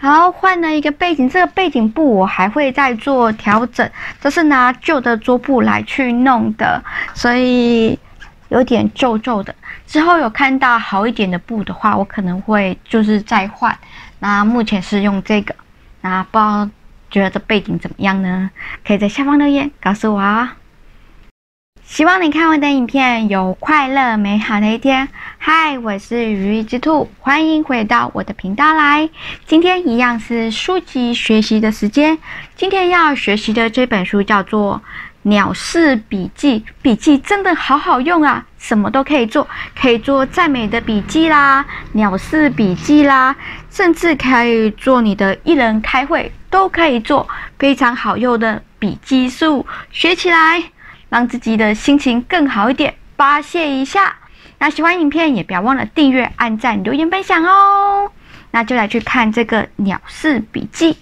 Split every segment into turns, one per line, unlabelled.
好，换了一个背景，这个背景布我还会再做调整，这是拿旧的桌布来去弄的，所以有点皱皱的。之后有看到好一点的布的话，我可能会就是再换。那目前是用这个，那不知道觉得这背景怎么样呢？可以在下方留言告诉我啊。希望你看我的影片有快乐美好的一天。嗨，我是如意之兔，欢迎回到我的频道来。今天一样是书籍学习的时间。今天要学习的这本书叫做《鸟事笔记》，笔记真的好好用啊，什么都可以做，可以做赞美的笔记啦，鸟事笔记啦，甚至可以做你的一人开会都可以做，非常好用的笔记术，学起来。让自己的心情更好一点，发泄一下。那喜欢影片也不要忘了订阅、按赞、留言、分享哦。那就来去看这个《鸟事笔记》。《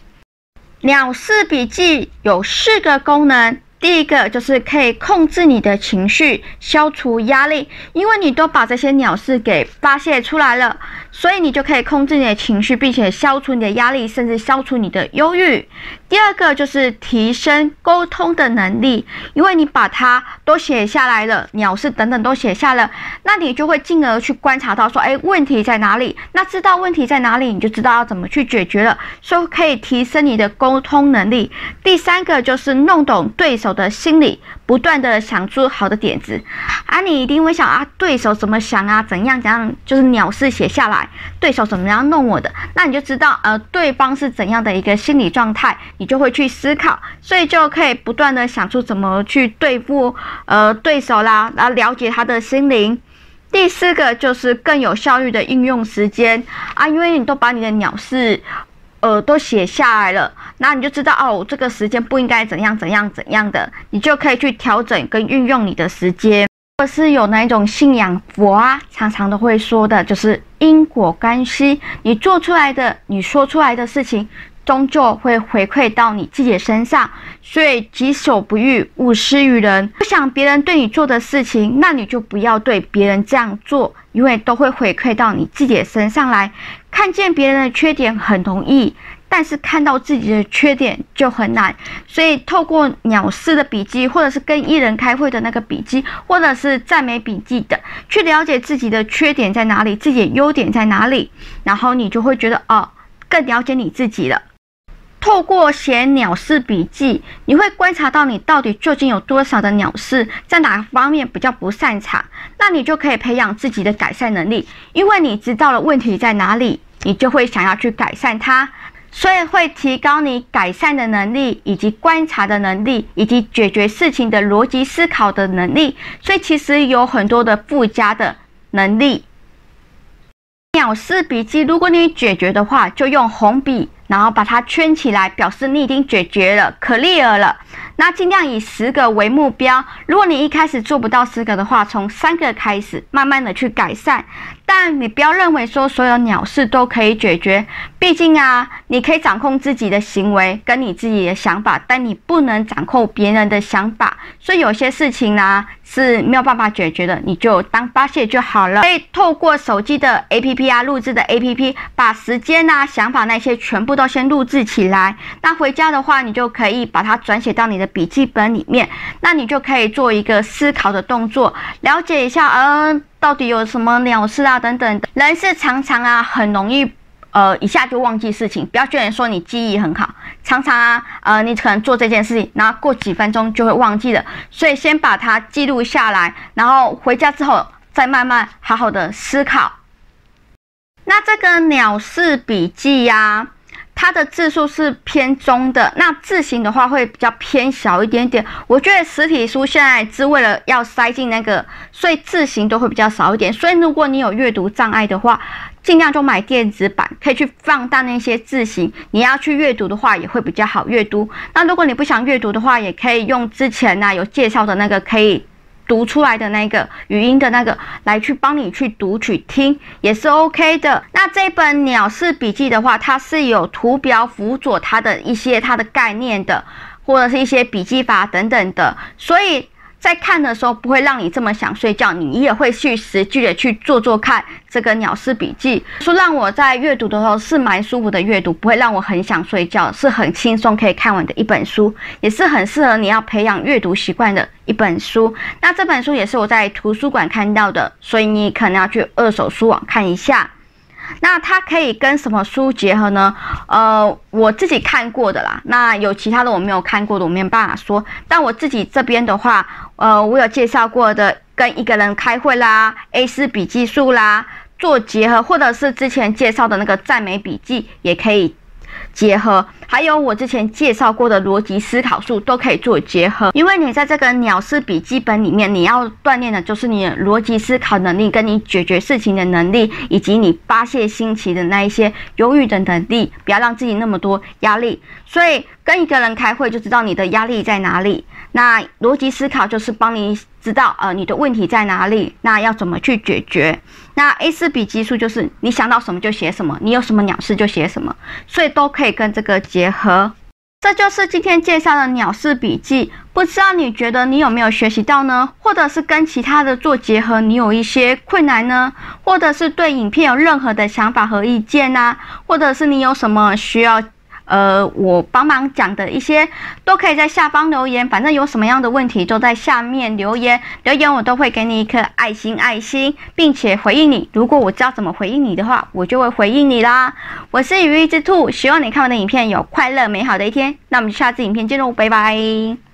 鸟事笔记》有四个功能。第一个就是可以控制你的情绪，消除压力，因为你都把这些鸟事给发泄出来了，所以你就可以控制你的情绪，并且消除你的压力，甚至消除你的忧郁。第二个就是提升沟通的能力，因为你把它都写下来了，鸟事等等都写下了，那你就会进而去观察到说，哎，问题在哪里？那知道问题在哪里，你就知道要怎么去解决了，所以可以提升你的沟通能力。第三个就是弄懂对手的心理，不断的想出好的点子啊！你一定会想啊，对手怎么想啊？怎样怎样？就是鸟事写下来，对手怎么样弄我的？那你就知道呃，对方是怎样的一个心理状态，你就会去思考，所以就可以不断的想出怎么去对付呃对手啦，然后了解他的心灵。第四个就是更有效率的应用时间啊，因为你都把你的鸟事。呃，都写下来了，那你就知道哦，这个时间不应该怎样怎样怎样的，你就可以去调整跟运用你的时间。或是有那一种信仰佛啊，常常都会说的，就是因果关系，你做出来的，你说出来的事情。终究会回馈到你自己身上，所以己所不欲，勿施于人。不想别人对你做的事情，那你就不要对别人这样做，因为都会回馈到你自己的身上来。看见别人的缺点很容易，但是看到自己的缺点就很难。所以透过鸟事的笔记，或者是跟艺人开会的那个笔记，或者是赞美笔记的，去了解自己的缺点在哪里，自己的优点在哪里，然后你就会觉得哦，更了解你自己了。透过写鸟事笔记，你会观察到你到底究竟有多少的鸟事，在哪方面比较不擅长，那你就可以培养自己的改善能力。因为你知道了问题在哪里，你就会想要去改善它，所以会提高你改善的能力，以及观察的能力，以及解决事情的逻辑思考的能力。所以其实有很多的附加的能力。鸟事笔记，如果你解决的话，就用红笔。然后把它圈起来，表示你已经解决了，clear 了。那尽量以十个为目标。如果你一开始做不到十个的话，从三个开始，慢慢的去改善。但你不要认为说所有鸟事都可以解决，毕竟啊，你可以掌控自己的行为跟你自己的想法，但你不能掌控别人的想法。所以有些事情呢、是没有办法解决的，你就当发泄就好了。可以透过手机的 APP 啊，录制的 APP，把时间啊、想法那些全部都先录制起来。那回家的话，你就可以把它转写到你的笔记本里面。那你就可以做一个思考的动作，了解一下，嗯、到底有什么鸟事啊？等等，人是常常啊，很容易，呃，一下就忘记事情。不要觉得说你记忆很好，常常啊，呃，你可能做这件事情，然后过几分钟就会忘记了。所以先把它记录下来，然后回家之后再慢慢好好的思考。那这个鸟事笔记呀、它的字数是偏中的，那字型的话会比较偏小一点点。我觉得实体书现在是为了要塞进那个，所以字型都会比较少一点。所以如果你有阅读障碍的话，尽量就买电子版，可以去放大那些字型。你要去阅读的话，也会比较好阅读。那如果你不想阅读的话，也可以用之前呢、啊、有介绍的那个可以。读出来的那个语音的那个来去帮你去读取听也是 OK 的。那这本鸟式笔记的话，它是有图表辅佐它的一些它的概念的，或者是一些笔记法等等的。所以在看的时候不会让你这么想睡觉，你也会去实际的去做做看这个鸟事笔记，说让我在阅读的时候是蛮舒服的阅读，不会让我很想睡觉，是很轻松可以看完的一本书，也是很适合你要培养阅读习惯的一本书。那这本书也是我在图书馆看到的，所以你可能要去二手书网看一下。那它可以跟什么书结合呢？呃，我自己看过的啦。那有其他的我没有看过的，我没有办法说。但我自己这边的话，呃，我有介绍过的，跟一个人开会啦，A4 笔记术啦，做结合，或者是之前介绍的那个赞美笔记，也可以。结合，还有我之前介绍过的逻辑思考术都可以做结合，因为你在这个鸟式笔记本里面，你要锻炼的就是你的逻辑思考能力，跟你解决事情的能力，以及你发泄心情的那一些忧郁的能力，不要让自己那么多压力。所以跟一个人开会就知道你的压力在哪里。那逻辑思考就是帮你知道呃你的问题在哪里，那要怎么去解决。那 A 四笔记术就是你想到什么就写什么，你有什么鸟事就写什么，所以都可以跟这个结结合。这就是今天介绍的鸟式笔记，不知道你觉得你有没有学习到呢？或者是跟其他的做结合，你有一些困难呢？或者是对影片有任何的想法和意见呢？或者是你有什么需要？呃，我帮忙讲的一些都可以在下方留言，反正有什么样的问题都在下面留言，留言我都会给你一颗爱心爱心，并且回应你。如果我知道怎么回应你的话，我就会回应你啦。我是羽翼之兔，希望你看完的影片有快乐美好的一天。那我们下次影片见喽，拜拜。